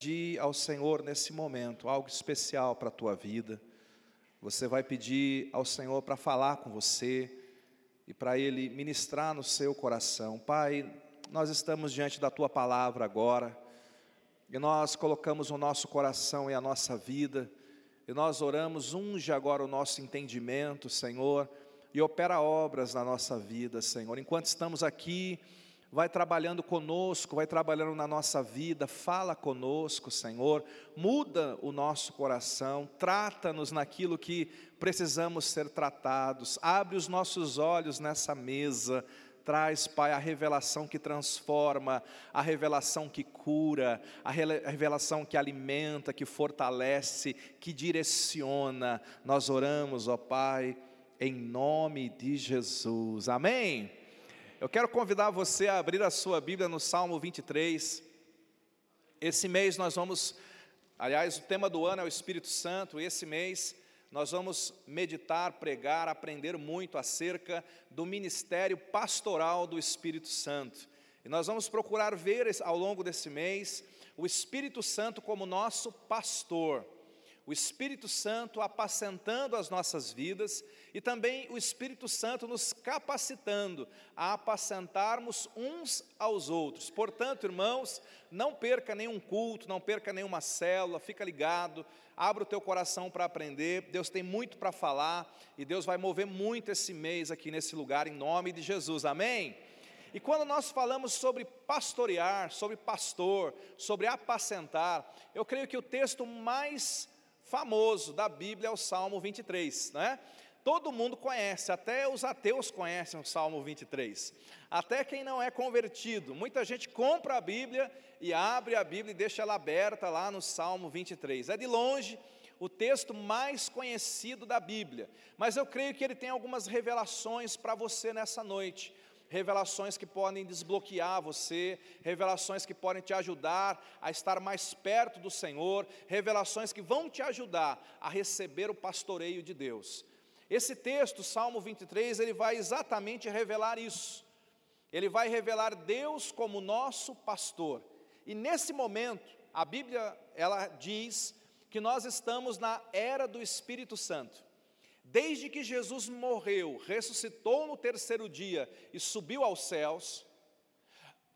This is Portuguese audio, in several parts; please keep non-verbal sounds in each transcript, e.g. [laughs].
pedir ao Senhor nesse momento algo especial para a tua vida. Você vai pedir ao Senhor para falar com você e para Ele ministrar no seu coração. Pai, nós estamos diante da tua palavra agora e nós colocamos o nosso coração e a nossa vida e nós oramos, unge agora o nosso entendimento, Senhor, e opera obras na nossa vida, Senhor. Enquanto estamos aqui, vai trabalhando conosco, vai trabalhando na nossa vida, fala conosco, Senhor, muda o nosso coração, trata-nos naquilo que precisamos ser tratados, abre os nossos olhos nessa mesa, traz, Pai, a revelação que transforma, a revelação que cura, a revelação que alimenta, que fortalece, que direciona. Nós oramos, ó Pai, em nome de Jesus. Amém. Eu quero convidar você a abrir a sua Bíblia no Salmo 23. Esse mês nós vamos, aliás, o tema do ano é o Espírito Santo. Esse mês nós vamos meditar, pregar, aprender muito acerca do ministério pastoral do Espírito Santo. E nós vamos procurar ver ao longo desse mês o Espírito Santo como nosso pastor o Espírito Santo apacentando as nossas vidas e também o Espírito Santo nos capacitando a apacentarmos uns aos outros. Portanto, irmãos, não perca nenhum culto, não perca nenhuma célula, fica ligado, abra o teu coração para aprender. Deus tem muito para falar e Deus vai mover muito esse mês aqui nesse lugar em nome de Jesus. Amém. E quando nós falamos sobre pastorear, sobre pastor, sobre apacentar, eu creio que o texto mais famoso da Bíblia é o Salmo 23, né? Todo mundo conhece, até os ateus conhecem o Salmo 23. Até quem não é convertido. Muita gente compra a Bíblia e abre a Bíblia e deixa ela aberta lá no Salmo 23. É de longe o texto mais conhecido da Bíblia, mas eu creio que ele tem algumas revelações para você nessa noite revelações que podem desbloquear você, revelações que podem te ajudar a estar mais perto do Senhor, revelações que vão te ajudar a receber o pastoreio de Deus. Esse texto, Salmo 23, ele vai exatamente revelar isso. Ele vai revelar Deus como nosso pastor. E nesse momento, a Bíblia ela diz que nós estamos na era do Espírito Santo. Desde que Jesus morreu, ressuscitou no terceiro dia e subiu aos céus,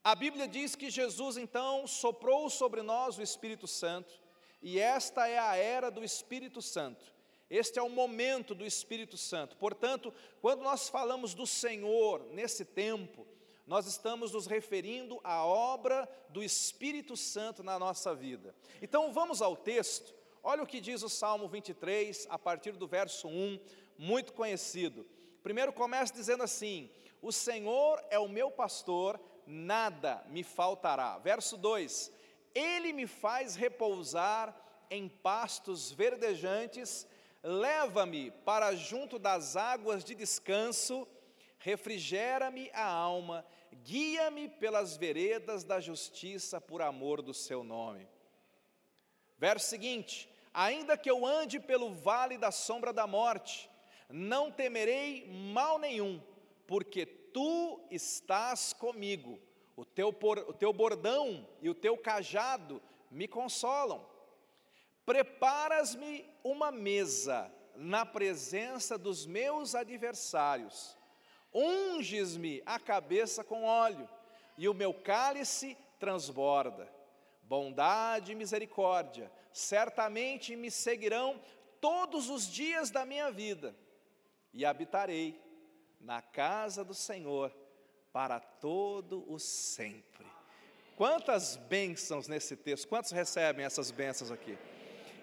a Bíblia diz que Jesus então soprou sobre nós o Espírito Santo, e esta é a era do Espírito Santo. Este é o momento do Espírito Santo. Portanto, quando nós falamos do Senhor nesse tempo, nós estamos nos referindo à obra do Espírito Santo na nossa vida. Então, vamos ao texto Olha o que diz o Salmo 23, a partir do verso 1, muito conhecido. Primeiro começa dizendo assim: O Senhor é o meu pastor, nada me faltará. Verso 2: Ele me faz repousar em pastos verdejantes, leva-me para junto das águas de descanso, refrigera-me a alma, guia-me pelas veredas da justiça por amor do seu nome. Verso seguinte: Ainda que eu ande pelo vale da sombra da morte, não temerei mal nenhum, porque tu estás comigo. O teu, por, o teu bordão e o teu cajado me consolam. Preparas-me uma mesa na presença dos meus adversários. Unges-me a cabeça com óleo, e o meu cálice transborda. Bondade e misericórdia certamente me seguirão todos os dias da minha vida, e habitarei na casa do Senhor para todo o sempre. Quantas bênçãos nesse texto, quantos recebem essas bênçãos aqui?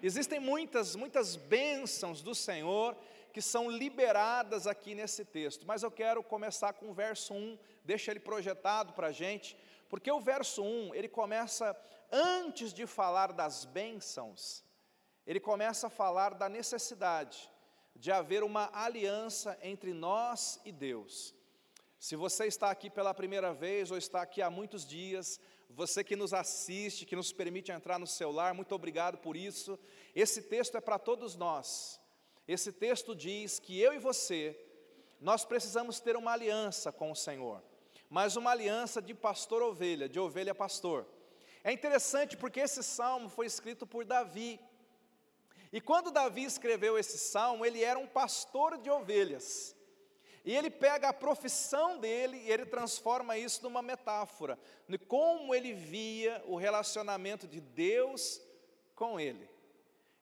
Existem muitas, muitas bênçãos do Senhor que são liberadas aqui nesse texto, mas eu quero começar com o verso 1, deixa ele projetado para a gente, porque o verso 1, ele começa antes de falar das bênçãos, ele começa a falar da necessidade de haver uma aliança entre nós e Deus. Se você está aqui pela primeira vez ou está aqui há muitos dias, você que nos assiste, que nos permite entrar no celular, muito obrigado por isso. Esse texto é para todos nós. Esse texto diz que eu e você, nós precisamos ter uma aliança com o Senhor, mas uma aliança de pastor-ovelha, de ovelha-pastor. É interessante porque esse salmo foi escrito por Davi. E quando Davi escreveu esse salmo, ele era um pastor de ovelhas. E ele pega a profissão dele e ele transforma isso numa metáfora, de como ele via o relacionamento de Deus com ele.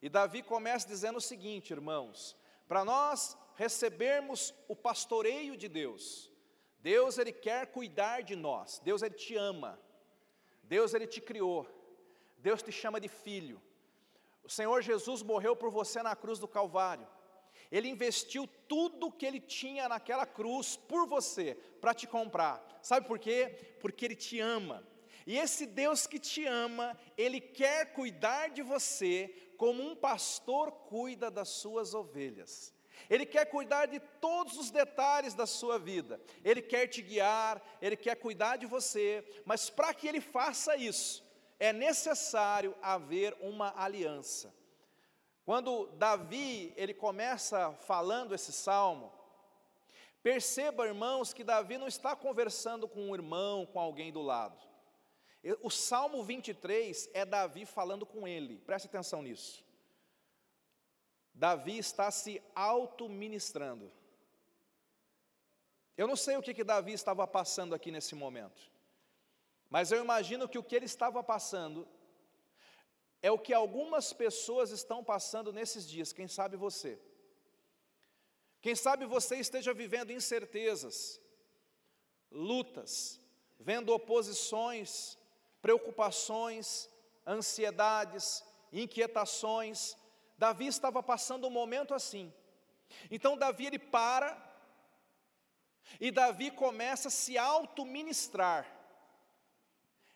E Davi começa dizendo o seguinte, irmãos: para nós recebermos o pastoreio de Deus, Deus ele quer cuidar de nós, Deus ele te ama, Deus ele te criou, Deus te chama de filho. O Senhor Jesus morreu por você na cruz do Calvário. Ele investiu tudo o que ele tinha naquela cruz por você, para te comprar. Sabe por quê? Porque ele te ama. E esse Deus que te ama, ele quer cuidar de você como um pastor cuida das suas ovelhas. Ele quer cuidar de todos os detalhes da sua vida. Ele quer te guiar, ele quer cuidar de você, mas para que ele faça isso, é necessário haver uma aliança. Quando Davi, ele começa falando esse salmo, perceba, irmãos, que Davi não está conversando com um irmão, com alguém do lado. O Salmo 23 é Davi falando com ele, preste atenção nisso. Davi está se auto-ministrando. Eu não sei o que, que Davi estava passando aqui nesse momento, mas eu imagino que o que ele estava passando é o que algumas pessoas estão passando nesses dias, quem sabe você. Quem sabe você esteja vivendo incertezas, lutas, vendo oposições, preocupações, ansiedades, inquietações. Davi estava passando um momento assim. Então Davi ele para e Davi começa a se auto-ministrar.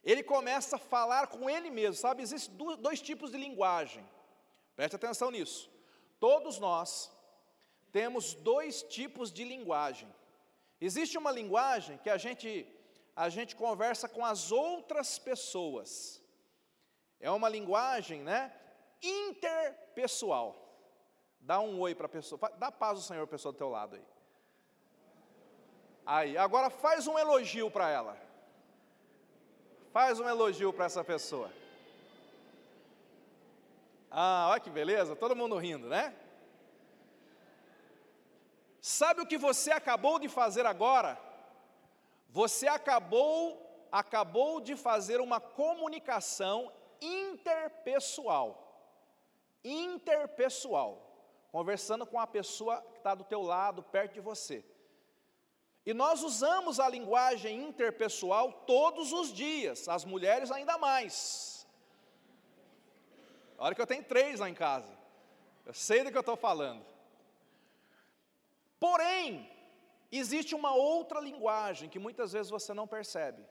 Ele começa a falar com ele mesmo, sabe? Existem dois tipos de linguagem, preste atenção nisso. Todos nós temos dois tipos de linguagem. Existe uma linguagem que a gente, a gente conversa com as outras pessoas, é uma linguagem, né? Interpessoal. Dá um oi para a pessoa, dá paz ao Senhor, pessoa do teu lado aí. Aí, agora faz um elogio para ela. Faz um elogio para essa pessoa. Ah, olha que beleza, todo mundo rindo, né? Sabe o que você acabou de fazer agora? Você acabou acabou de fazer uma comunicação interpessoal. Interpessoal. Conversando com a pessoa que está do teu lado, perto de você. E nós usamos a linguagem interpessoal todos os dias, as mulheres ainda mais. Olha que eu tenho três lá em casa, eu sei do que eu estou falando. Porém, existe uma outra linguagem que muitas vezes você não percebe.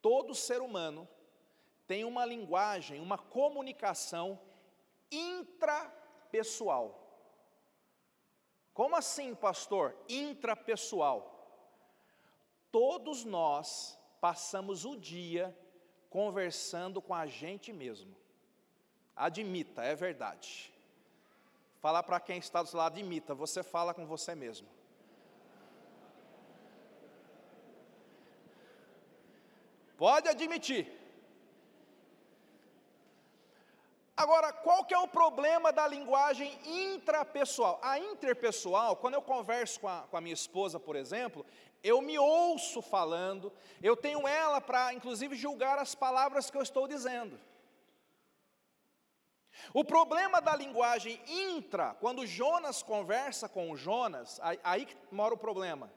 Todo ser humano tem uma linguagem, uma comunicação intrapessoal. Como assim, pastor? Intrapessoal. Todos nós passamos o dia conversando com a gente mesmo. Admita, é verdade. Falar para quem está do seu lado, admita, você fala com você mesmo. Pode admitir. Agora, qual que é o problema da linguagem intrapessoal? A interpessoal, quando eu converso com a, com a minha esposa, por exemplo, eu me ouço falando, eu tenho ela para, inclusive, julgar as palavras que eu estou dizendo. O problema da linguagem intra, quando Jonas conversa com Jonas, aí, aí mora o problema.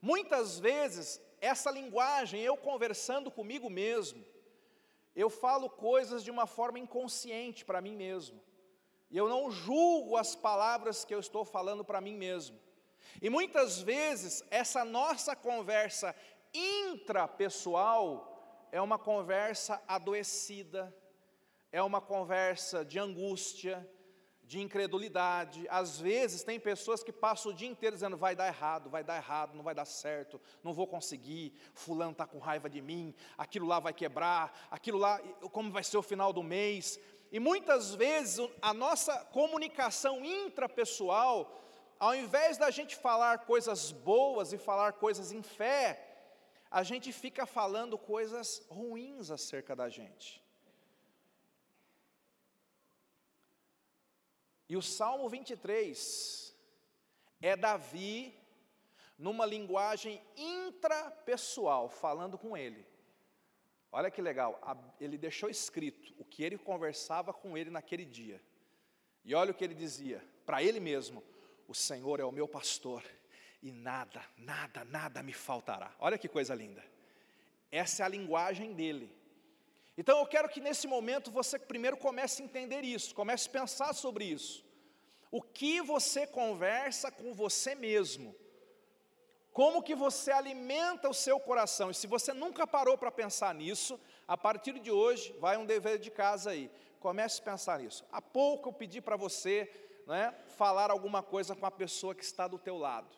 Muitas vezes, essa linguagem, eu conversando comigo mesmo, eu falo coisas de uma forma inconsciente para mim mesmo. E eu não julgo as palavras que eu estou falando para mim mesmo. E muitas vezes essa nossa conversa intrapessoal é uma conversa adoecida, é uma conversa de angústia, de incredulidade. Às vezes tem pessoas que passam o dia inteiro dizendo: vai dar errado, vai dar errado, não vai dar certo, não vou conseguir, fulano está com raiva de mim, aquilo lá vai quebrar, aquilo lá, como vai ser o final do mês. E muitas vezes a nossa comunicação intrapessoal, ao invés da gente falar coisas boas e falar coisas em fé, a gente fica falando coisas ruins acerca da gente. E o Salmo 23 é Davi numa linguagem intrapessoal, falando com ele. Olha que legal, ele deixou escrito o que ele conversava com ele naquele dia. E olha o que ele dizia para ele mesmo: O Senhor é o meu pastor, e nada, nada, nada me faltará. Olha que coisa linda. Essa é a linguagem dele. Então eu quero que nesse momento você primeiro comece a entender isso, comece a pensar sobre isso. O que você conversa com você mesmo? Como que você alimenta o seu coração? E se você nunca parou para pensar nisso, a partir de hoje vai um dever de casa aí. Comece a pensar nisso. Há pouco eu pedi para você né, falar alguma coisa com a pessoa que está do teu lado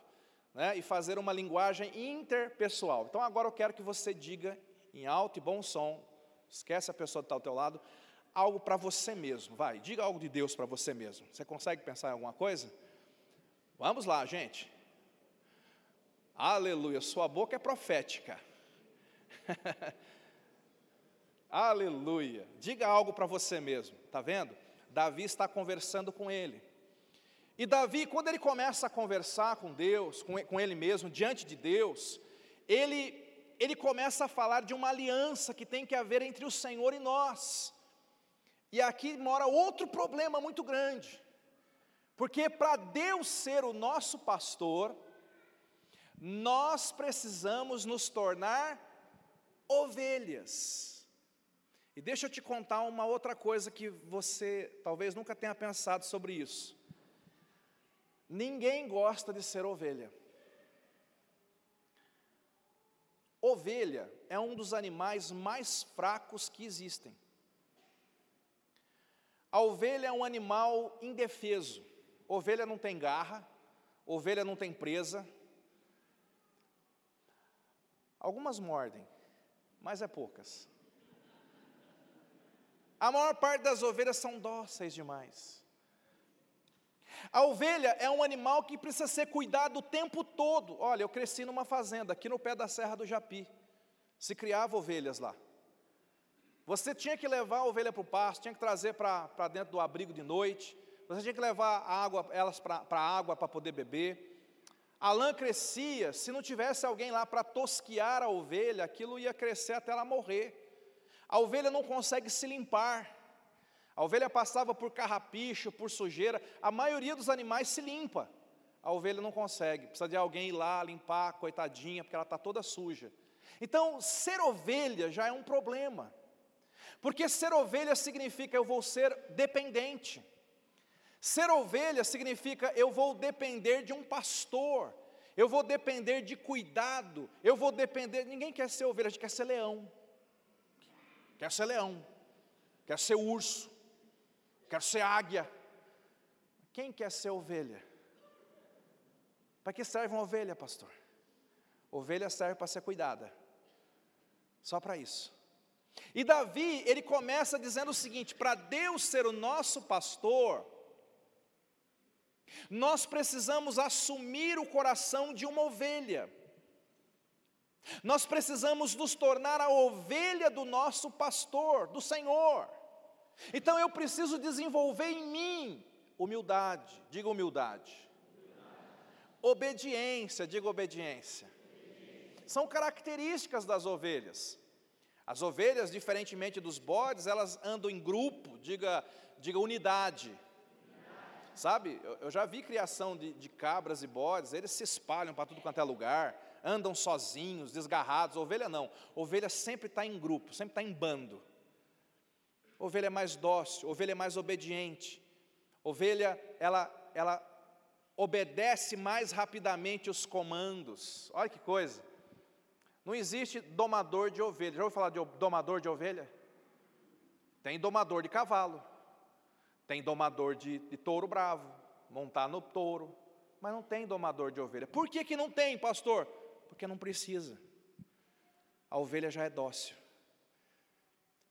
né, e fazer uma linguagem interpessoal. Então agora eu quero que você diga em alto e bom som, esquece a pessoa que está ao teu lado, algo para você mesmo. Vai, diga algo de Deus para você mesmo. Você consegue pensar em alguma coisa? Vamos lá, gente. Aleluia, sua boca é profética. [laughs] Aleluia. Diga algo para você mesmo, tá vendo? Davi está conversando com ele. E Davi, quando ele começa a conversar com Deus, com, com ele mesmo, diante de Deus, ele, ele começa a falar de uma aliança que tem que haver entre o Senhor e nós. E aqui mora outro problema muito grande, porque para Deus ser o nosso pastor, nós precisamos nos tornar ovelhas. E deixa eu te contar uma outra coisa que você talvez nunca tenha pensado sobre isso. Ninguém gosta de ser ovelha. Ovelha é um dos animais mais fracos que existem. A ovelha é um animal indefeso. Ovelha não tem garra, ovelha não tem presa. Algumas mordem, mas é poucas. A maior parte das ovelhas são dóceis demais. A ovelha é um animal que precisa ser cuidado o tempo todo. Olha, eu cresci numa fazenda, aqui no pé da Serra do Japi. Se criava ovelhas lá. Você tinha que levar a ovelha para o pasto, tinha que trazer para dentro do abrigo de noite. Você tinha que levar água, elas para a água para poder beber. A lã crescia, se não tivesse alguém lá para tosquiar a ovelha, aquilo ia crescer até ela morrer. A ovelha não consegue se limpar. A ovelha passava por carrapicho, por sujeira, a maioria dos animais se limpa. A ovelha não consegue, precisa de alguém ir lá limpar, coitadinha, porque ela está toda suja. Então, ser ovelha já é um problema, porque ser ovelha significa eu vou ser dependente. Ser ovelha significa eu vou depender de um pastor, eu vou depender de cuidado, eu vou depender. Ninguém quer ser ovelha, a gente quer ser leão, quer ser leão, quer ser urso, quero ser águia. Quem quer ser ovelha? Para que serve uma ovelha, pastor? Ovelha serve para ser cuidada. Só para isso. E Davi, ele começa dizendo o seguinte: para Deus ser o nosso pastor, nós precisamos assumir o coração de uma ovelha. Nós precisamos nos tornar a ovelha do nosso pastor, do Senhor. Então eu preciso desenvolver em mim humildade, diga humildade. Obediência, diga obediência. São características das ovelhas. As ovelhas, diferentemente dos bodes, elas andam em grupo, diga, diga unidade. Sabe, eu, já vi criação de, de cabras e bodes, eles se espalham para tudo quanto é lugar, andam sozinhos, desgarrados. Ovelha não, ovelha sempre está em grupo, sempre está em bando. Ovelha é mais dócil, ovelha é mais obediente. Ovelha, ela, ela obedece mais rapidamente os comandos. Olha que coisa. Não existe domador de ovelha. Já ouviu falar de domador de ovelha? Tem domador de cavalo. Tem domador de, de touro bravo. Montar no touro. Mas não tem domador de ovelha. Por que, que não tem, pastor? Porque não precisa. A ovelha já é dócil.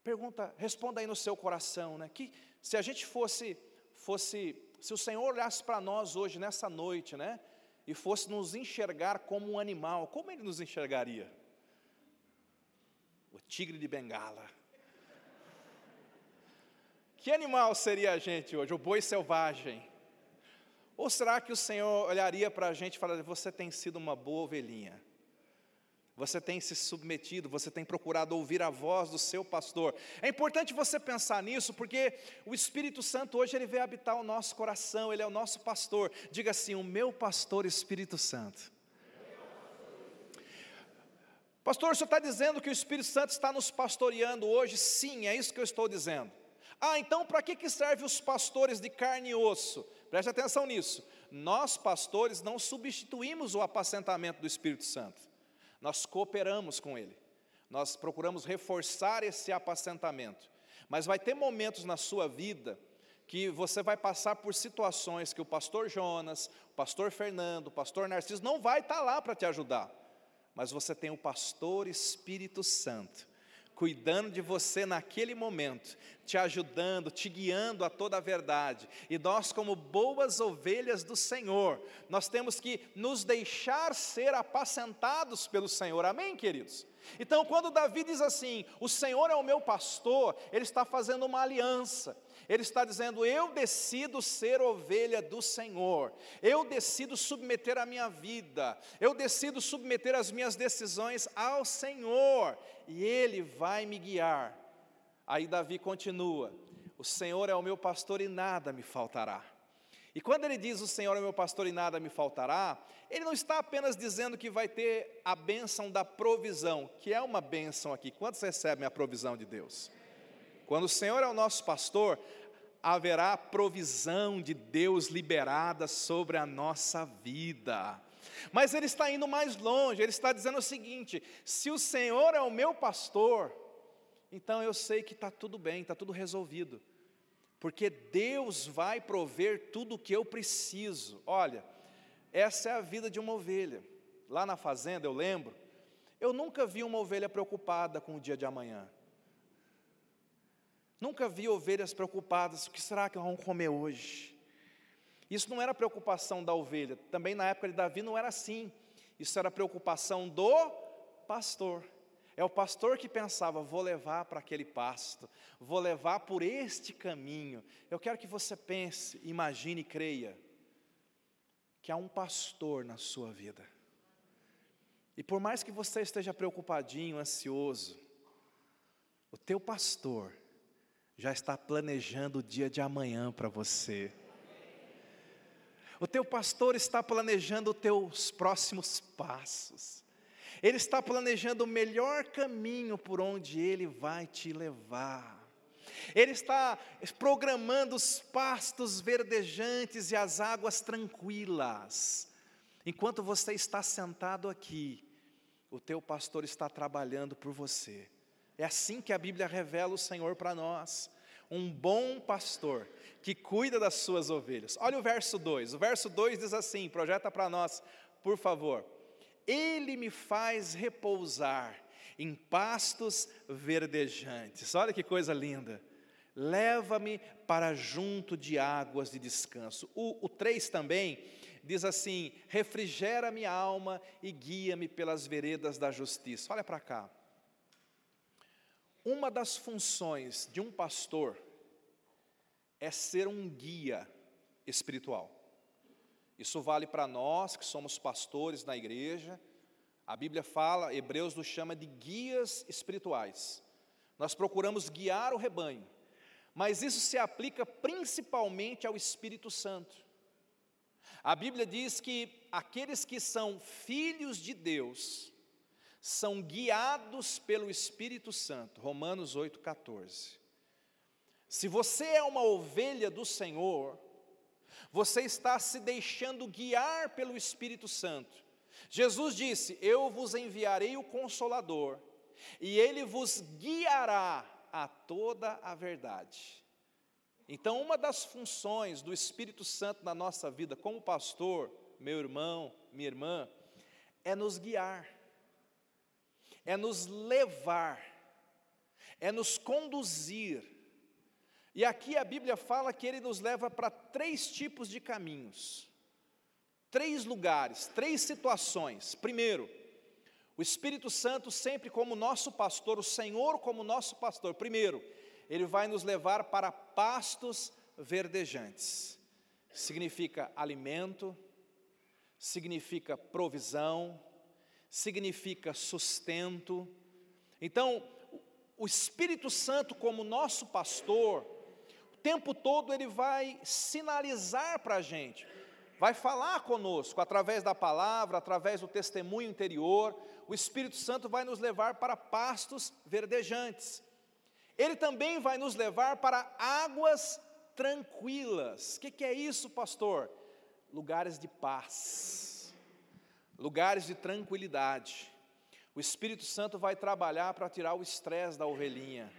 Pergunta, responda aí no seu coração, né? Que se a gente fosse, fosse, se o Senhor olhasse para nós hoje nessa noite, né? E fosse nos enxergar como um animal, como Ele nos enxergaria? o tigre de Bengala. Que animal seria a gente hoje? O boi selvagem. Ou será que o Senhor olharia para a gente e falaria: Você tem sido uma boa ovelhinha? Você tem se submetido, você tem procurado ouvir a voz do seu pastor. É importante você pensar nisso, porque o Espírito Santo hoje ele veio habitar o nosso coração, ele é o nosso pastor. Diga assim: "O meu pastor Espírito Santo". Pastor, o senhor está dizendo que o Espírito Santo está nos pastoreando hoje? Sim, é isso que eu estou dizendo. Ah, então para que, que serve os pastores de carne e osso? Preste atenção nisso. Nós, pastores, não substituímos o apacentamento do Espírito Santo nós cooperamos com Ele, nós procuramos reforçar esse apacentamento. Mas vai ter momentos na sua vida que você vai passar por situações que o pastor Jonas, o pastor Fernando, o pastor Narciso não vai estar lá para te ajudar, mas você tem o pastor Espírito Santo cuidando de você naquele momento, te ajudando, te guiando a toda a verdade. E nós, como boas ovelhas do Senhor, nós temos que nos deixar ser apacentados pelo Senhor. Amém, queridos? Então, quando Davi diz assim: O Senhor é o meu pastor, ele está fazendo uma aliança. Ele está dizendo: Eu decido ser ovelha do Senhor, eu decido submeter a minha vida, eu decido submeter as minhas decisões ao Senhor, e Ele vai me guiar. Aí Davi continua: O Senhor é o meu pastor e nada me faltará. E quando ele diz o Senhor é meu pastor e nada me faltará, ele não está apenas dizendo que vai ter a bênção da provisão, que é uma bênção aqui. Quantos recebem a provisão de Deus? Quando o Senhor é o nosso pastor, haverá provisão de Deus liberada sobre a nossa vida. Mas ele está indo mais longe, ele está dizendo o seguinte: se o Senhor é o meu pastor, então eu sei que está tudo bem, está tudo resolvido, porque Deus vai prover tudo o que eu preciso. Olha, essa é a vida de uma ovelha. Lá na fazenda, eu lembro, eu nunca vi uma ovelha preocupada com o dia de amanhã. Nunca vi ovelhas preocupadas, o que será que vão comer hoje? Isso não era preocupação da ovelha, também na época de Davi não era assim. Isso era preocupação do pastor. É o pastor que pensava: vou levar para aquele pasto, vou levar por este caminho. Eu quero que você pense, imagine e creia que há um pastor na sua vida. E por mais que você esteja preocupadinho, ansioso, o teu pastor já está planejando o dia de amanhã para você. O teu pastor está planejando os teus próximos passos. Ele está planejando o melhor caminho por onde ele vai te levar. Ele está programando os pastos verdejantes e as águas tranquilas. Enquanto você está sentado aqui, o teu pastor está trabalhando por você. É assim que a Bíblia revela o Senhor para nós. Um bom pastor que cuida das suas ovelhas. Olha o verso 2. O verso 2 diz assim: projeta para nós, por favor. Ele me faz repousar em pastos verdejantes. Olha que coisa linda. Leva-me para junto de águas de descanso. O, o 3 também diz assim: refrigera minha alma e guia-me pelas veredas da justiça. Olha para cá. Uma das funções de um pastor é ser um guia espiritual. Isso vale para nós que somos pastores na igreja. A Bíblia fala, Hebreus nos chama de guias espirituais. Nós procuramos guiar o rebanho, mas isso se aplica principalmente ao Espírito Santo. A Bíblia diz que aqueles que são filhos de Deus, são guiados pelo Espírito Santo. Romanos 8,14. Se você é uma ovelha do Senhor, você está se deixando guiar pelo Espírito Santo. Jesus disse: Eu vos enviarei o Consolador, e ele vos guiará a toda a verdade. Então, uma das funções do Espírito Santo na nossa vida, como pastor, meu irmão, minha irmã, é nos guiar é nos levar, é nos conduzir. E aqui a Bíblia fala que ele nos leva para três tipos de caminhos, três lugares, três situações. Primeiro, O Espírito Santo, sempre como nosso pastor, o Senhor como nosso pastor, primeiro, ele vai nos levar para pastos verdejantes. Significa alimento, significa provisão, significa sustento. Então, o Espírito Santo, como nosso pastor, o tempo todo ele vai sinalizar para a gente, vai falar conosco através da palavra, através do testemunho interior. O Espírito Santo vai nos levar para pastos verdejantes. Ele também vai nos levar para águas tranquilas. O que, que é isso, pastor? Lugares de paz, lugares de tranquilidade. O Espírito Santo vai trabalhar para tirar o estresse da ovelhinha,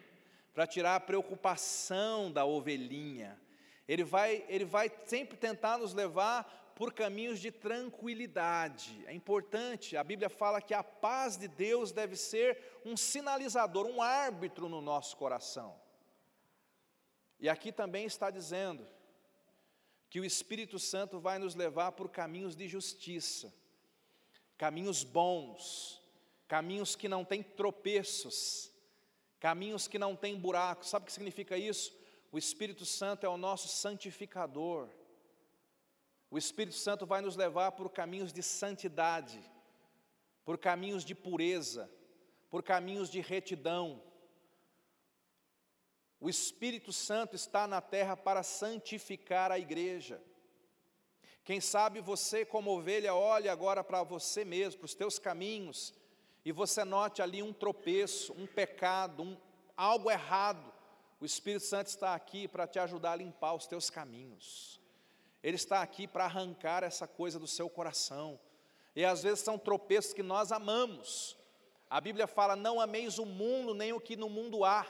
para tirar a preocupação da ovelhinha. Ele vai, ele vai sempre tentar nos levar por caminhos de tranquilidade. É importante, a Bíblia fala que a paz de Deus deve ser um sinalizador, um árbitro no nosso coração. E aqui também está dizendo que o Espírito Santo vai nos levar por caminhos de justiça, caminhos bons, caminhos que não têm tropeços, caminhos que não têm buracos. Sabe o que significa isso? O Espírito Santo é o nosso santificador. O Espírito Santo vai nos levar por caminhos de santidade, por caminhos de pureza, por caminhos de retidão. O Espírito Santo está na terra para santificar a igreja. Quem sabe você, como ovelha, olhe agora para você mesmo, para os teus caminhos, e você note ali um tropeço, um pecado, um, algo errado, o Espírito Santo está aqui para te ajudar a limpar os teus caminhos. Ele está aqui para arrancar essa coisa do seu coração. E às vezes são tropeços que nós amamos. A Bíblia fala: não ameis o mundo, nem o que no mundo há.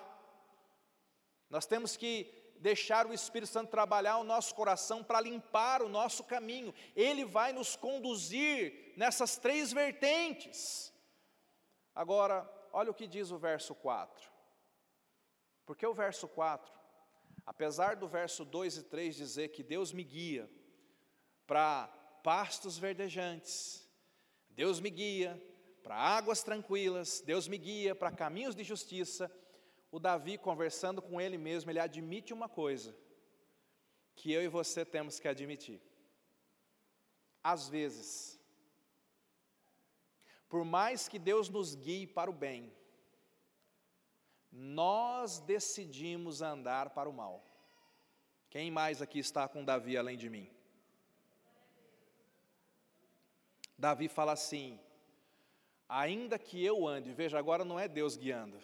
Nós temos que deixar o Espírito Santo trabalhar o nosso coração para limpar o nosso caminho. Ele vai nos conduzir nessas três vertentes. Agora, olha o que diz o verso 4. Porque o verso 4, apesar do verso 2 e 3 dizer que Deus me guia para pastos verdejantes, Deus me guia para águas tranquilas, Deus me guia para caminhos de justiça, o Davi, conversando com ele mesmo, ele admite uma coisa que eu e você temos que admitir. Às vezes, por mais que Deus nos guie para o bem, nós decidimos andar para o mal. Quem mais aqui está com Davi além de mim? Davi fala assim: ainda que eu ande, veja, agora não é Deus guiando,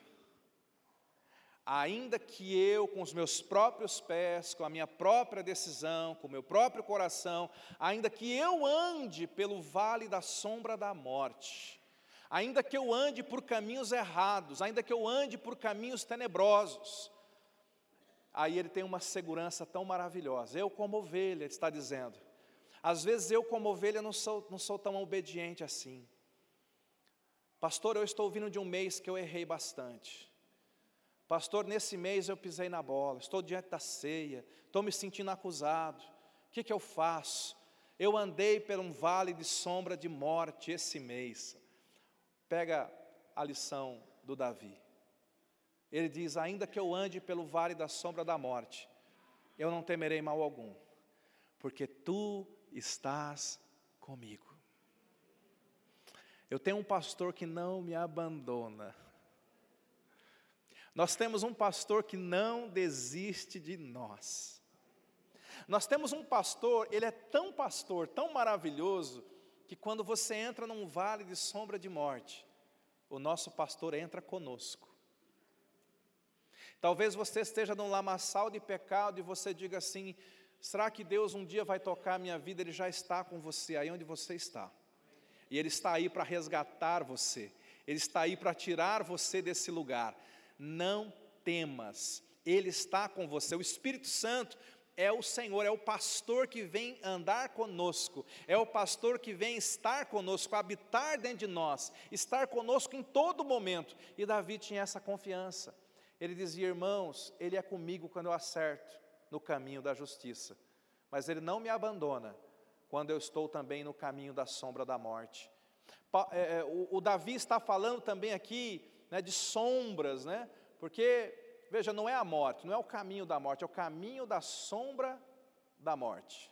ainda que eu, com os meus próprios pés, com a minha própria decisão, com o meu próprio coração, ainda que eu ande pelo vale da sombra da morte, ainda que eu ande por caminhos errados, ainda que eu ande por caminhos tenebrosos, aí ele tem uma segurança tão maravilhosa. Eu, como ovelha, ele está dizendo, às vezes eu, como ovelha, não sou, não sou tão obediente assim. Pastor, eu estou vindo de um mês que eu errei bastante. Pastor, nesse mês eu pisei na bola, estou diante da ceia, estou me sentindo acusado. O que, que eu faço? Eu andei por um vale de sombra de morte esse mês. Pega a lição do Davi. Ele diz: Ainda que eu ande pelo vale da sombra da morte, eu não temerei mal algum, porque tu estás comigo. Eu tenho um pastor que não me abandona. Nós temos um pastor que não desiste de nós. Nós temos um pastor, ele é tão pastor, tão maravilhoso, que quando você entra num vale de sombra de morte, o nosso pastor entra conosco. Talvez você esteja num lamaçal de pecado e você diga assim: será que Deus um dia vai tocar a minha vida? Ele já está com você aí onde você está. E Ele está aí para resgatar você, Ele está aí para tirar você desse lugar. Não temas, Ele está com você. O Espírito Santo é o Senhor, é o pastor que vem andar conosco, é o pastor que vem estar conosco, habitar dentro de nós, estar conosco em todo momento. E Davi tinha essa confiança. Ele dizia: Irmãos, Ele é comigo quando eu acerto no caminho da justiça, mas Ele não me abandona quando eu estou também no caminho da sombra da morte. É, é, o, o Davi está falando também aqui né, de sombras, né? Porque, veja, não é a morte, não é o caminho da morte, é o caminho da sombra da morte.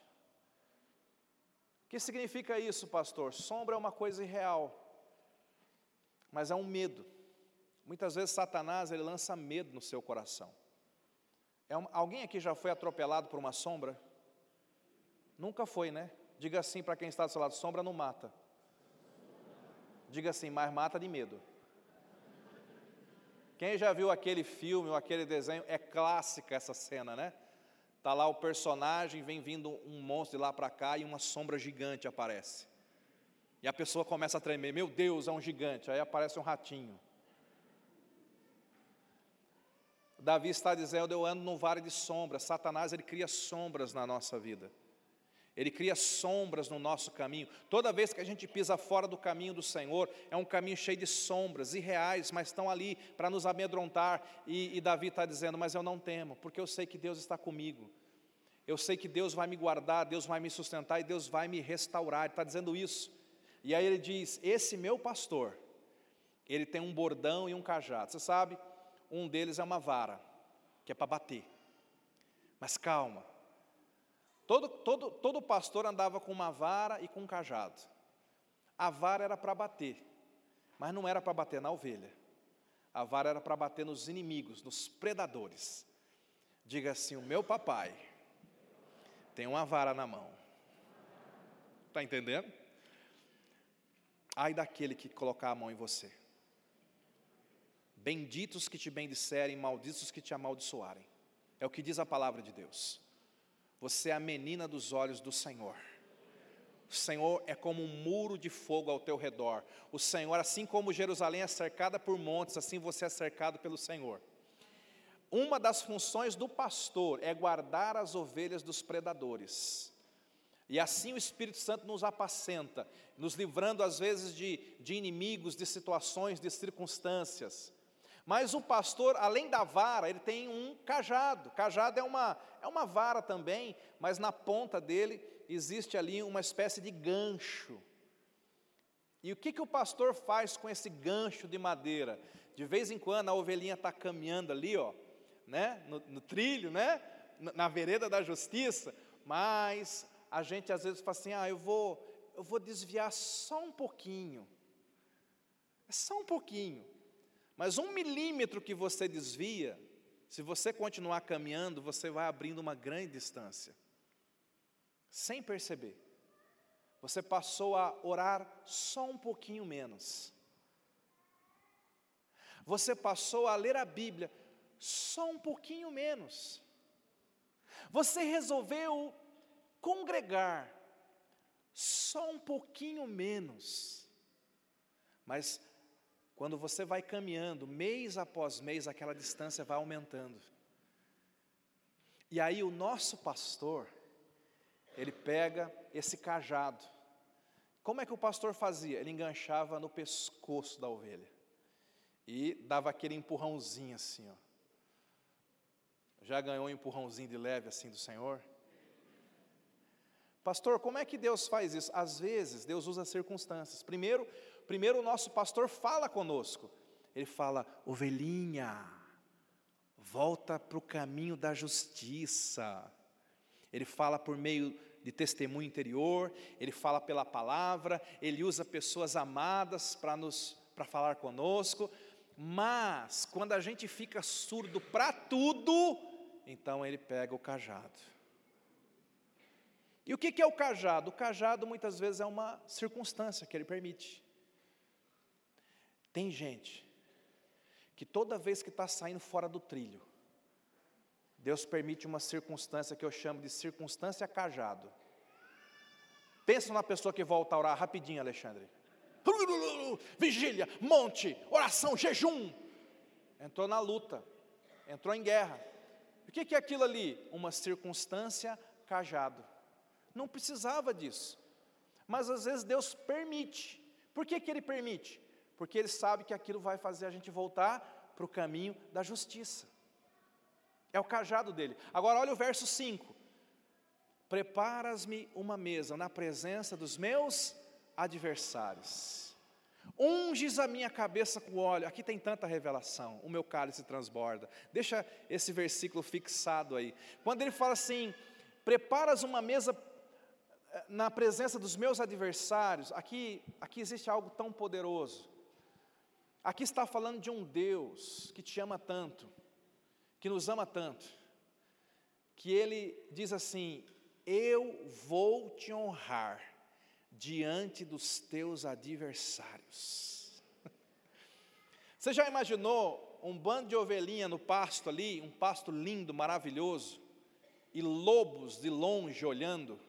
O que significa isso, pastor? Sombra é uma coisa irreal, mas é um medo. Muitas vezes Satanás ele lança medo no seu coração. É um, alguém aqui já foi atropelado por uma sombra? Nunca foi, né? Diga assim para quem está do seu lado: sombra não mata. Diga assim, mas mata de medo. Quem já viu aquele filme ou aquele desenho, é clássica essa cena, né? Tá lá o personagem, vem vindo um monstro de lá para cá e uma sombra gigante aparece. E a pessoa começa a tremer, meu Deus, é um gigante. Aí aparece um ratinho. Davi está dizendo, eu ando num vale de sombras. Satanás, ele cria sombras na nossa vida. Ele cria sombras no nosso caminho. Toda vez que a gente pisa fora do caminho do Senhor, é um caminho cheio de sombras irreais, mas estão ali para nos amedrontar. E, e Davi está dizendo: Mas eu não temo, porque eu sei que Deus está comigo. Eu sei que Deus vai me guardar, Deus vai me sustentar e Deus vai me restaurar. Ele está dizendo isso. E aí ele diz: Esse meu pastor, ele tem um bordão e um cajado. Você sabe, um deles é uma vara, que é para bater. Mas calma, Todo, todo, todo pastor andava com uma vara e com um cajado. A vara era para bater, mas não era para bater na ovelha. A vara era para bater nos inimigos, nos predadores. Diga assim: o meu papai tem uma vara na mão. Está entendendo? Ai daquele que colocar a mão em você. Benditos que te bendisserem, malditos que te amaldiçoarem. É o que diz a palavra de Deus. Você é a menina dos olhos do Senhor. O Senhor é como um muro de fogo ao teu redor. O Senhor, assim como Jerusalém é cercada por montes, assim você é cercado pelo Senhor. Uma das funções do pastor é guardar as ovelhas dos predadores. E assim o Espírito Santo nos apacenta, nos livrando às vezes de, de inimigos, de situações, de circunstâncias. Mas o pastor, além da vara, ele tem um cajado. Cajado é uma, é uma vara também, mas na ponta dele existe ali uma espécie de gancho. E o que, que o pastor faz com esse gancho de madeira? De vez em quando a ovelhinha está caminhando ali, ó, né, no, no trilho, né, na, vereda da justiça, mas a gente às vezes fala assim: ah, eu vou, eu vou desviar só um pouquinho, é só um pouquinho. Mas um milímetro que você desvia, se você continuar caminhando, você vai abrindo uma grande distância, sem perceber. Você passou a orar só um pouquinho menos. Você passou a ler a Bíblia só um pouquinho menos. Você resolveu congregar só um pouquinho menos. Mas quando você vai caminhando, mês após mês, aquela distância vai aumentando. E aí o nosso pastor, ele pega esse cajado. Como é que o pastor fazia? Ele enganchava no pescoço da ovelha. E dava aquele empurrãozinho assim, ó. Já ganhou um empurrãozinho de leve assim do Senhor? Pastor, como é que Deus faz isso? Às vezes Deus usa circunstâncias. Primeiro, primeiro o nosso pastor fala conosco. Ele fala: ovelhinha, volta para o caminho da justiça. Ele fala por meio de testemunho interior, ele fala pela palavra, ele usa pessoas amadas para nos para falar conosco, mas quando a gente fica surdo para tudo, então ele pega o cajado. E o que é o cajado? O cajado muitas vezes é uma circunstância que ele permite. Tem gente que toda vez que está saindo fora do trilho, Deus permite uma circunstância que eu chamo de circunstância cajado. Pensa numa pessoa que volta a orar rapidinho, Alexandre. Vigília, monte, oração, jejum. Entrou na luta, entrou em guerra. O que é aquilo ali? Uma circunstância cajado. Não precisava disso. Mas às vezes Deus permite. Por que, que Ele permite? Porque ele sabe que aquilo vai fazer a gente voltar para o caminho da justiça. É o cajado dele. Agora olha o verso 5. Preparas-me uma mesa na presença dos meus adversários. Unges a minha cabeça com óleo. Aqui tem tanta revelação. O meu cálice transborda. Deixa esse versículo fixado aí. Quando ele fala assim: preparas uma mesa eh, na presença dos meus adversários. Aqui, aqui existe algo tão poderoso. Aqui está falando de um Deus que te ama tanto, que nos ama tanto, que ele diz assim: Eu vou te honrar diante dos teus adversários. [laughs] Você já imaginou um bando de ovelhinha no pasto ali, um pasto lindo, maravilhoso, e lobos de longe olhando,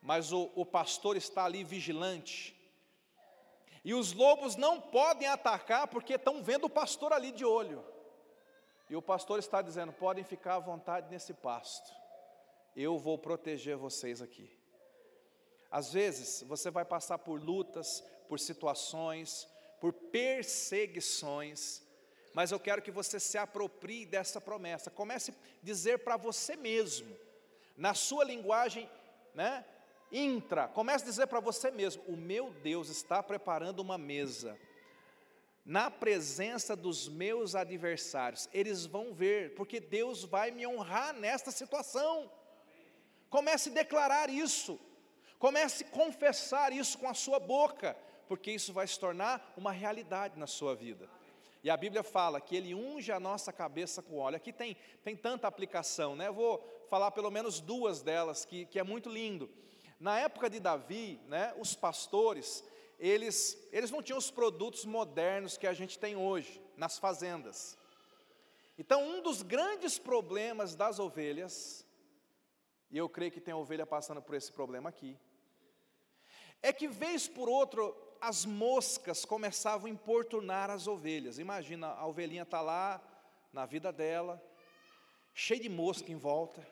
mas o, o pastor está ali vigilante, e os lobos não podem atacar porque estão vendo o pastor ali de olho. E o pastor está dizendo: podem ficar à vontade nesse pasto, eu vou proteger vocês aqui. Às vezes você vai passar por lutas, por situações, por perseguições, mas eu quero que você se aproprie dessa promessa. Comece a dizer para você mesmo, na sua linguagem, né? Intra, comece a dizer para você mesmo: o meu Deus está preparando uma mesa na presença dos meus adversários. Eles vão ver, porque Deus vai me honrar nesta situação. Comece a declarar isso. Comece a confessar isso com a sua boca, porque isso vai se tornar uma realidade na sua vida. E a Bíblia fala que Ele unge a nossa cabeça com óleo. Aqui tem, tem tanta aplicação, né? Eu vou falar pelo menos duas delas, que, que é muito lindo. Na época de Davi, né, os pastores, eles, eles não tinham os produtos modernos que a gente tem hoje, nas fazendas. Então, um dos grandes problemas das ovelhas, e eu creio que tem ovelha passando por esse problema aqui, é que vez por outro as moscas começavam a importunar as ovelhas. Imagina, a ovelhinha está lá na vida dela, cheia de mosca em volta,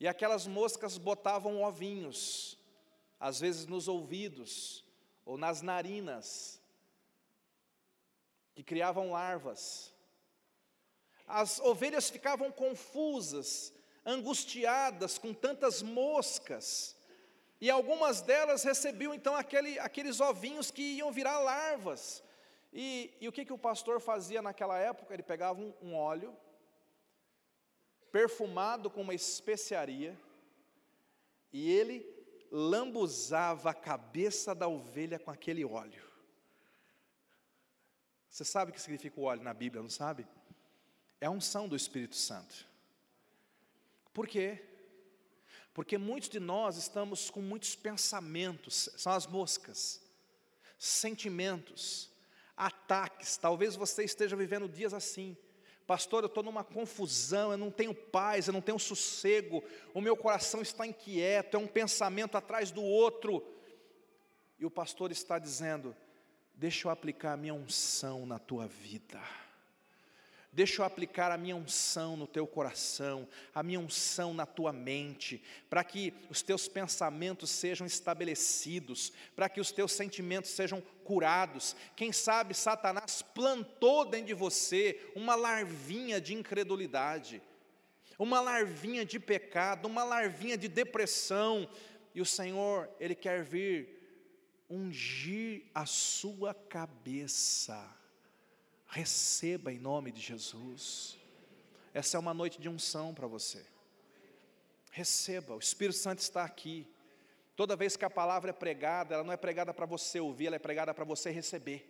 e aquelas moscas botavam ovinhos, às vezes nos ouvidos ou nas narinas, que criavam larvas. As ovelhas ficavam confusas, angustiadas com tantas moscas, e algumas delas recebiam então aquele, aqueles ovinhos que iam virar larvas. E, e o que, que o pastor fazia naquela época? Ele pegava um, um óleo, perfumado com uma especiaria, e ele lambuzava a cabeça da ovelha com aquele óleo. Você sabe o que significa o óleo na Bíblia, não sabe? É a unção do Espírito Santo. Por quê? Porque muitos de nós estamos com muitos pensamentos, são as moscas, sentimentos, ataques. Talvez você esteja vivendo dias assim. Pastor, eu estou numa confusão, eu não tenho paz, eu não tenho sossego, o meu coração está inquieto, é um pensamento atrás do outro. E o pastor está dizendo: Deixa eu aplicar a minha unção na tua vida. Deixa eu aplicar a minha unção no teu coração, a minha unção na tua mente, para que os teus pensamentos sejam estabelecidos, para que os teus sentimentos sejam curados. Quem sabe Satanás plantou dentro de você uma larvinha de incredulidade, uma larvinha de pecado, uma larvinha de depressão, e o Senhor, Ele quer vir ungir a sua cabeça Receba em nome de Jesus. Essa é uma noite de unção para você. Receba, o Espírito Santo está aqui. Toda vez que a palavra é pregada, ela não é pregada para você ouvir, ela é pregada para você receber.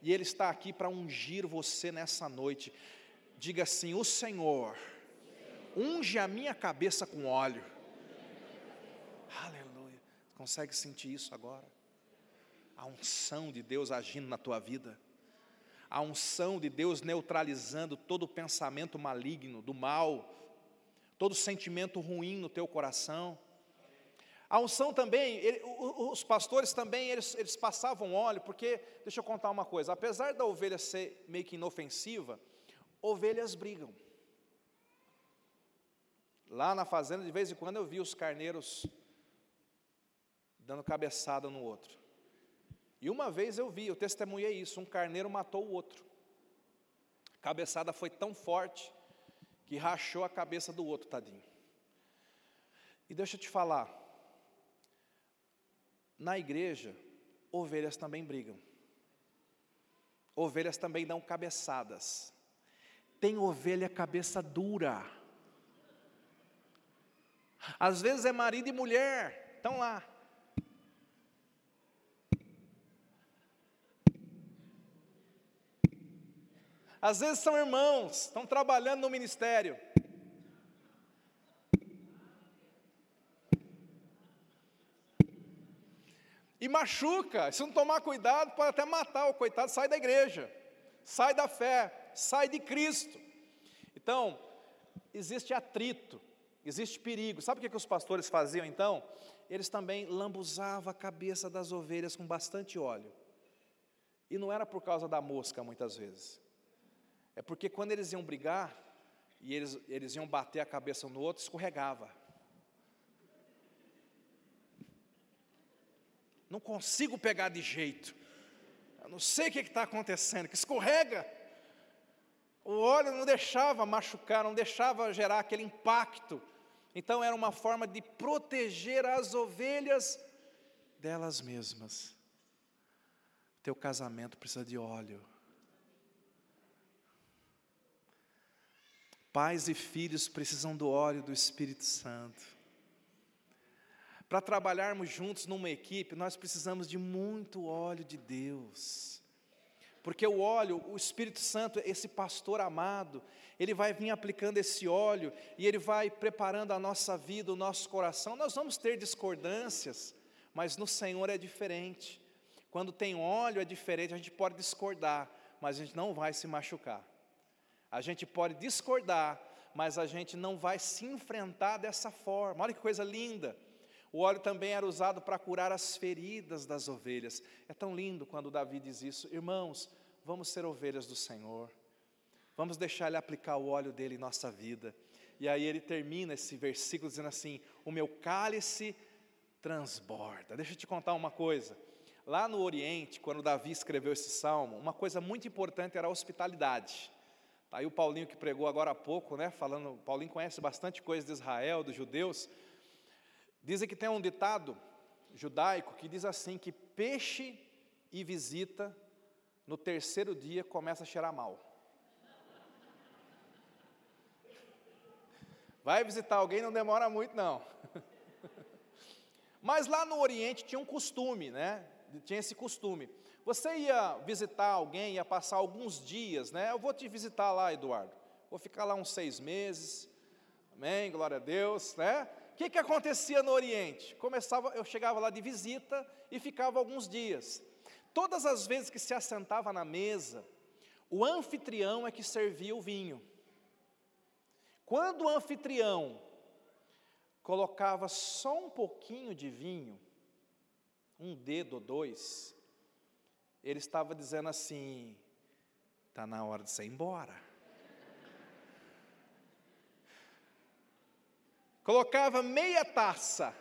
E Ele está aqui para ungir você nessa noite. Diga assim: O Senhor unge a minha cabeça com óleo. Aleluia. Consegue sentir isso agora? A unção de Deus agindo na tua vida a unção de Deus neutralizando todo pensamento maligno, do mal, todo sentimento ruim no teu coração. A unção também, ele, os pastores também, eles, eles passavam óleo, porque, deixa eu contar uma coisa, apesar da ovelha ser meio que inofensiva, ovelhas brigam. Lá na fazenda, de vez em quando eu vi os carneiros dando cabeçada no outro. E uma vez eu vi, eu testemunhei isso: um carneiro matou o outro. A cabeçada foi tão forte que rachou a cabeça do outro, tadinho. E deixa eu te falar, na igreja, ovelhas também brigam. Ovelhas também dão cabeçadas. Tem ovelha cabeça dura. Às vezes é marido e mulher, estão lá. Às vezes são irmãos, estão trabalhando no ministério. E machuca, se não tomar cuidado, pode até matar o coitado, sai da igreja, sai da fé, sai de Cristo. Então, existe atrito, existe perigo. Sabe o que, que os pastores faziam então? Eles também lambuzavam a cabeça das ovelhas com bastante óleo. E não era por causa da mosca, muitas vezes. É porque quando eles iam brigar, e eles, eles iam bater a cabeça um no outro, escorregava. Não consigo pegar de jeito. Eu não sei o que está acontecendo, que escorrega. O óleo não deixava machucar, não deixava gerar aquele impacto. Então era uma forma de proteger as ovelhas delas mesmas. Teu casamento precisa de óleo. Pais e filhos precisam do óleo do Espírito Santo. Para trabalharmos juntos numa equipe, nós precisamos de muito óleo de Deus. Porque o óleo, o Espírito Santo, esse pastor amado, ele vai vir aplicando esse óleo e ele vai preparando a nossa vida, o nosso coração. Nós vamos ter discordâncias, mas no Senhor é diferente. Quando tem óleo é diferente, a gente pode discordar, mas a gente não vai se machucar. A gente pode discordar, mas a gente não vai se enfrentar dessa forma. Olha que coisa linda. O óleo também era usado para curar as feridas das ovelhas. É tão lindo quando Davi diz isso. Irmãos, vamos ser ovelhas do Senhor. Vamos deixar Ele aplicar o óleo dele em nossa vida. E aí ele termina esse versículo dizendo assim: O meu cálice transborda. Deixa eu te contar uma coisa. Lá no Oriente, quando Davi escreveu esse salmo, uma coisa muito importante era a hospitalidade. Aí o Paulinho que pregou agora há pouco, né? Falando, Paulinho conhece bastante coisa de Israel, dos judeus. Dizem que tem um ditado judaico que diz assim: que peixe e visita no terceiro dia começa a cheirar mal. Vai visitar alguém, não demora muito, não. [laughs] Mas lá no Oriente tinha um costume, né? Tinha esse costume. Você ia visitar alguém, ia passar alguns dias, né? Eu vou te visitar lá, Eduardo. Vou ficar lá uns seis meses. Amém, glória a Deus, né? O que, que acontecia no Oriente? Começava, eu chegava lá de visita e ficava alguns dias. Todas as vezes que se assentava na mesa, o anfitrião é que servia o vinho. Quando o anfitrião colocava só um pouquinho de vinho, um dedo ou dois, ele estava dizendo assim: está na hora de você ir embora. colocava meia taça.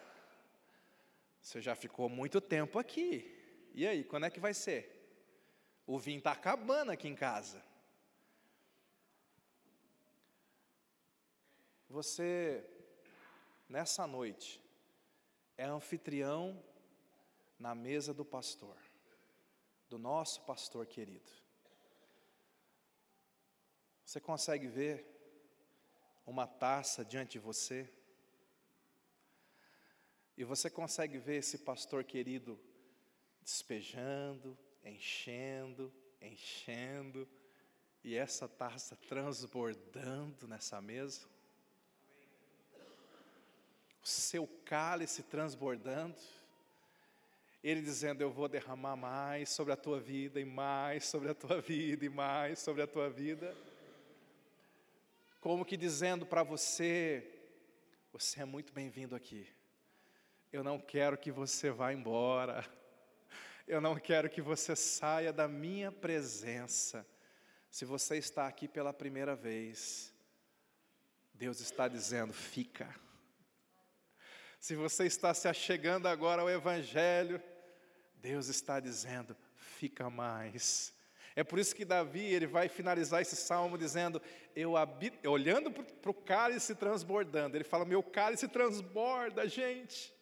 Você já ficou muito tempo aqui. E aí, quando é que vai ser? O vinho está acabando aqui em casa. Você, nessa noite, é anfitrião na mesa do pastor, do nosso pastor querido. Você consegue ver uma taça diante de você? E você consegue ver esse pastor querido despejando, enchendo, enchendo, e essa taça transbordando nessa mesa. O seu cálice transbordando. Ele dizendo: Eu vou derramar mais sobre a tua vida, e mais sobre a tua vida, e mais sobre a tua vida. Como que dizendo para você: Você é muito bem-vindo aqui. Eu não quero que você vá embora. Eu não quero que você saia da minha presença. Se você está aqui pela primeira vez, Deus está dizendo: fica. Se você está se achegando agora ao Evangelho, Deus está dizendo: fica mais. É por isso que Davi ele vai finalizar esse salmo dizendo: eu habito, olhando para o cálice transbordando, ele fala: meu cálice transborda, gente.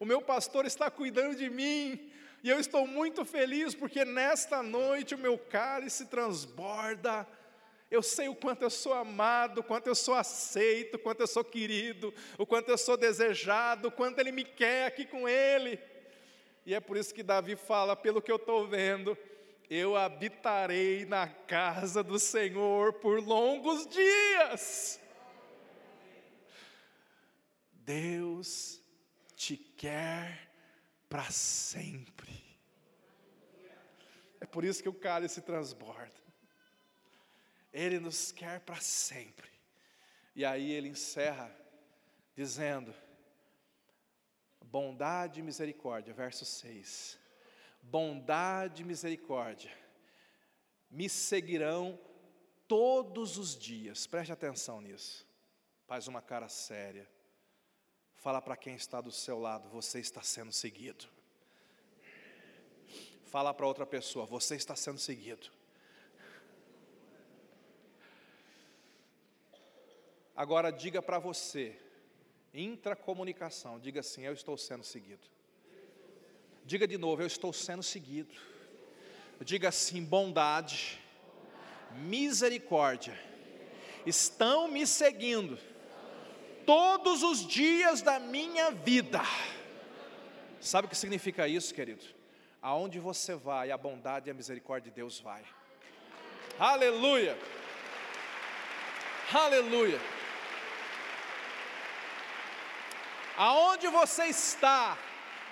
O meu pastor está cuidando de mim. E eu estou muito feliz porque nesta noite o meu cálice transborda. Eu sei o quanto eu sou amado, o quanto eu sou aceito, o quanto eu sou querido, o quanto eu sou desejado, o quanto Ele me quer aqui com Ele. E é por isso que Davi fala: pelo que eu estou vendo, eu habitarei na casa do Senhor por longos dias. Deus te quer para sempre. É por isso que o cálice transborda. Ele nos quer para sempre. E aí ele encerra dizendo: bondade e misericórdia, verso 6. Bondade e misericórdia me seguirão todos os dias. Preste atenção nisso. Faz uma cara séria. Fala para quem está do seu lado, você está sendo seguido. Fala para outra pessoa, você está sendo seguido. Agora diga para você, intracomunicação, diga assim: eu estou sendo seguido. Diga de novo, eu estou sendo seguido. Diga assim: bondade, misericórdia, estão me seguindo todos os dias da minha vida. Sabe o que significa isso, querido? Aonde você vai, a bondade e a misericórdia de Deus vai. Aleluia! Aleluia! Aonde você está,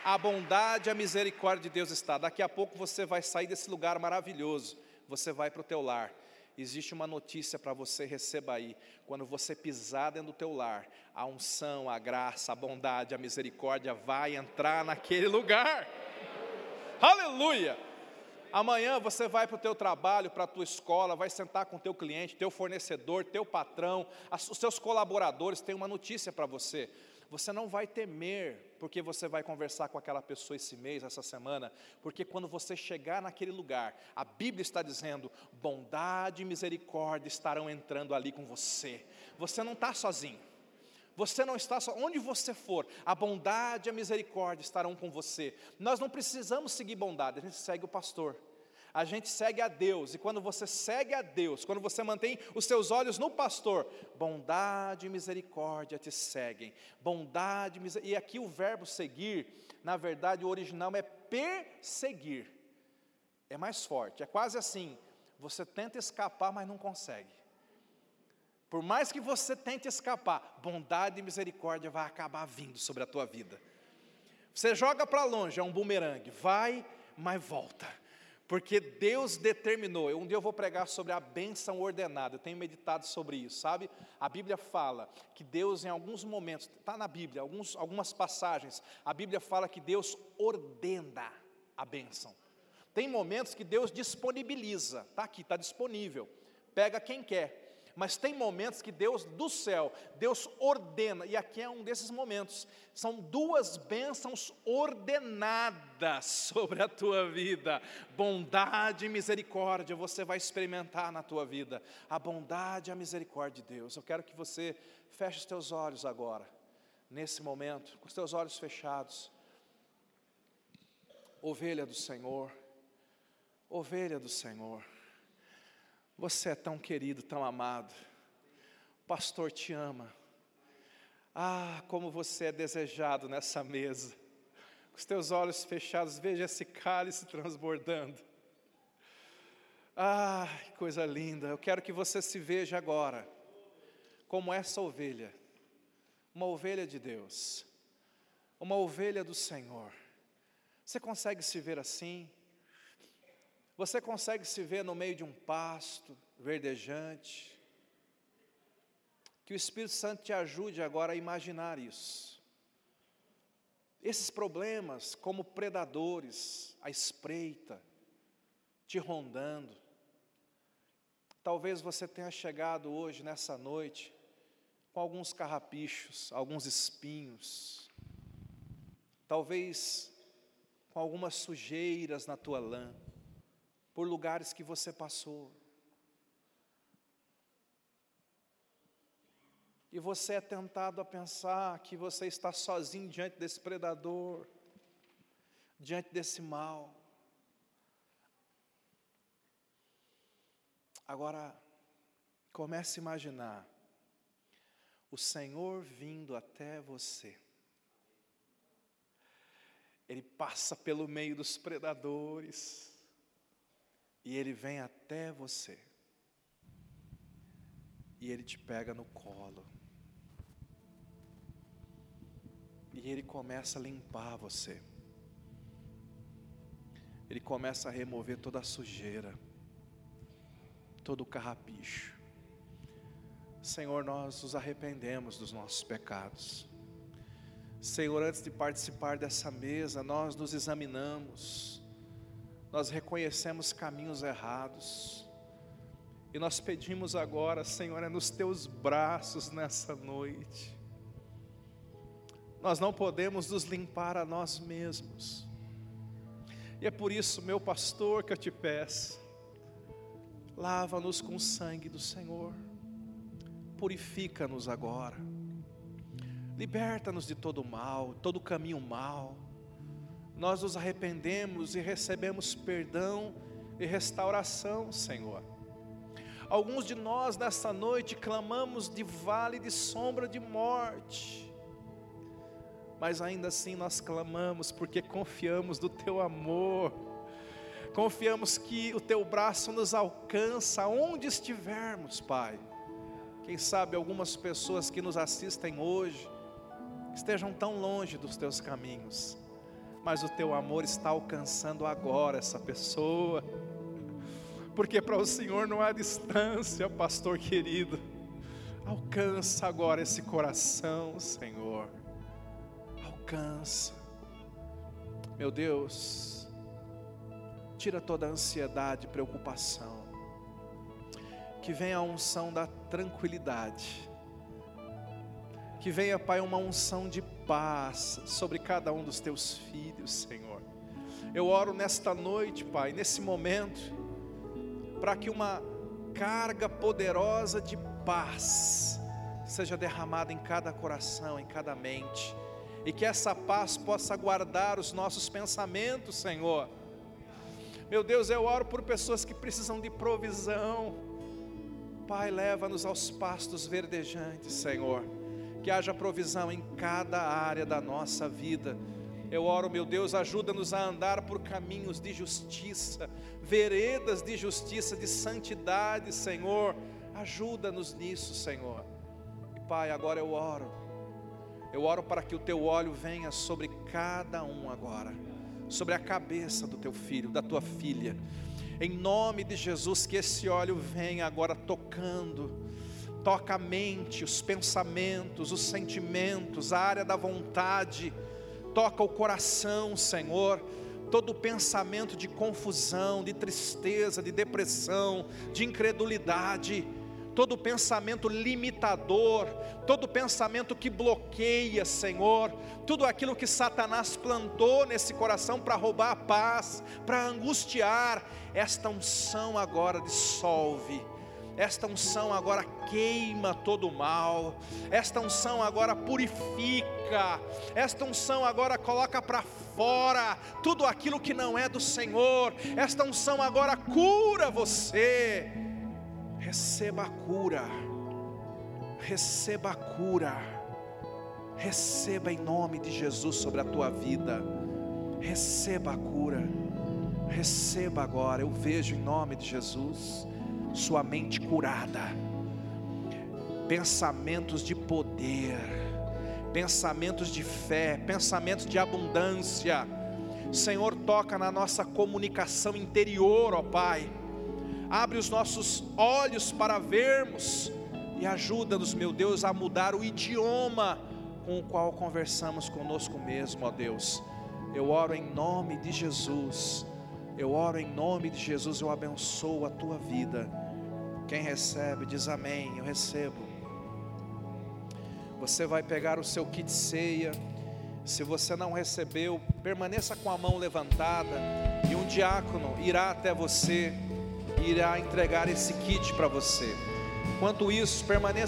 a bondade a misericórdia de Deus está. Daqui a pouco você vai sair desse lugar maravilhoso. Você vai para o teu lar existe uma notícia para você, receba aí. Quando você pisar dentro do teu lar, a unção, a graça, a bondade, a misericórdia vai entrar naquele lugar. Aleluia! Amanhã você vai para o teu trabalho, para a tua escola, vai sentar com o teu cliente, teu fornecedor, teu patrão, os seus colaboradores, tem uma notícia para você. Você não vai temer, porque você vai conversar com aquela pessoa esse mês, essa semana, porque quando você chegar naquele lugar, a Bíblia está dizendo: bondade e misericórdia estarão entrando ali com você. Você não está sozinho. Você não está só, onde você for, a bondade e a misericórdia estarão com você. Nós não precisamos seguir bondade, a gente segue o pastor a gente segue a Deus, e quando você segue a Deus, quando você mantém os seus olhos no pastor, bondade e misericórdia te seguem. Bondade e aqui o verbo seguir, na verdade, o original é perseguir. É mais forte, é quase assim: você tenta escapar, mas não consegue. Por mais que você tente escapar, bondade e misericórdia vai acabar vindo sobre a tua vida. Você joga para longe, é um bumerangue, vai, mas volta porque Deus determinou. Um dia eu vou pregar sobre a bênção ordenada. Eu tenho meditado sobre isso, sabe? A Bíblia fala que Deus, em alguns momentos, está na Bíblia, alguns, algumas passagens, a Bíblia fala que Deus ordena a bênção. Tem momentos que Deus disponibiliza, está aqui, está disponível. Pega quem quer. Mas tem momentos que Deus do céu, Deus ordena, e aqui é um desses momentos. São duas bênçãos ordenadas [laughs] sobre a tua vida. Bondade e misericórdia você vai experimentar na tua vida. A bondade e a misericórdia de Deus. Eu quero que você feche os teus olhos agora, nesse momento, com os teus olhos fechados. Ovelha do Senhor, ovelha do Senhor. Você é tão querido, tão amado. O pastor te ama. Ah, como você é desejado nessa mesa. Com os teus olhos fechados, veja esse cálice transbordando. Ah, que coisa linda. Eu quero que você se veja agora como essa ovelha, uma ovelha de Deus, uma ovelha do Senhor. Você consegue se ver assim? Você consegue se ver no meio de um pasto verdejante? Que o Espírito Santo te ajude agora a imaginar isso. Esses problemas, como predadores, à espreita, te rondando. Talvez você tenha chegado hoje, nessa noite, com alguns carrapichos, alguns espinhos. Talvez com algumas sujeiras na tua lã por lugares que você passou. E você é tentado a pensar que você está sozinho diante desse predador, diante desse mal. Agora, comece a imaginar o Senhor vindo até você. Ele passa pelo meio dos predadores e ele vem até você. E ele te pega no colo. E ele começa a limpar você. Ele começa a remover toda a sujeira, todo o carrapicho. Senhor, nós nos arrependemos dos nossos pecados. Senhor, antes de participar dessa mesa, nós nos examinamos, nós reconhecemos caminhos errados, e nós pedimos agora, Senhor, é nos teus braços nessa noite. Nós não podemos nos limpar a nós mesmos, e é por isso, meu pastor, que eu te peço, lava-nos com o sangue do Senhor, purifica-nos agora Liberta-nos de todo mal, todo caminho mal. Nós nos arrependemos e recebemos perdão e restauração, Senhor. Alguns de nós nessa noite clamamos de vale de sombra de morte, mas ainda assim nós clamamos porque confiamos do Teu amor, confiamos que o Teu braço nos alcança onde estivermos, Pai. Quem sabe algumas pessoas que nos assistem hoje, estejam tão longe dos teus caminhos, mas o teu amor está alcançando agora essa pessoa, porque para o Senhor não há distância, pastor querido. Alcança agora esse coração, Senhor. Alcança, meu Deus, tira toda a ansiedade, preocupação, que venha a unção da tranquilidade que venha, Pai, uma unção de paz sobre cada um dos teus filhos, Senhor. Eu oro nesta noite, Pai, nesse momento, para que uma carga poderosa de paz seja derramada em cada coração, em cada mente, e que essa paz possa guardar os nossos pensamentos, Senhor. Meu Deus, eu oro por pessoas que precisam de provisão. Pai, leva-nos aos pastos verdejantes, Senhor que haja provisão em cada área da nossa vida. Eu oro, meu Deus, ajuda-nos a andar por caminhos de justiça, veredas de justiça, de santidade, Senhor. Ajuda-nos nisso, Senhor. E Pai, agora eu oro. Eu oro para que o teu óleo venha sobre cada um agora, sobre a cabeça do teu filho, da tua filha. Em nome de Jesus, que esse óleo venha agora tocando toca a mente, os pensamentos, os sentimentos, a área da vontade, toca o coração, Senhor. Todo pensamento de confusão, de tristeza, de depressão, de incredulidade, todo pensamento limitador, todo pensamento que bloqueia, Senhor, tudo aquilo que Satanás plantou nesse coração para roubar a paz, para angustiar, esta unção agora dissolve esta unção agora queima todo o mal. Esta unção agora purifica. Esta unção agora coloca para fora tudo aquilo que não é do Senhor. Esta unção agora cura você. Receba a cura. Receba a cura. Receba em nome de Jesus sobre a tua vida. Receba a cura. Receba agora. Eu vejo em nome de Jesus sua mente curada, pensamentos de poder, pensamentos de fé, pensamentos de abundância. Senhor, toca na nossa comunicação interior, ó Pai. Abre os nossos olhos para vermos e ajuda-nos, meu Deus, a mudar o idioma com o qual conversamos conosco mesmo, ó Deus. Eu oro em nome de Jesus. Eu oro em nome de Jesus, eu abençoo a tua vida. Quem recebe, diz amém, eu recebo. Você vai pegar o seu kit ceia. Se você não recebeu, permaneça com a mão levantada e um diácono irá até você e irá entregar esse kit para você. Enquanto isso, permaneça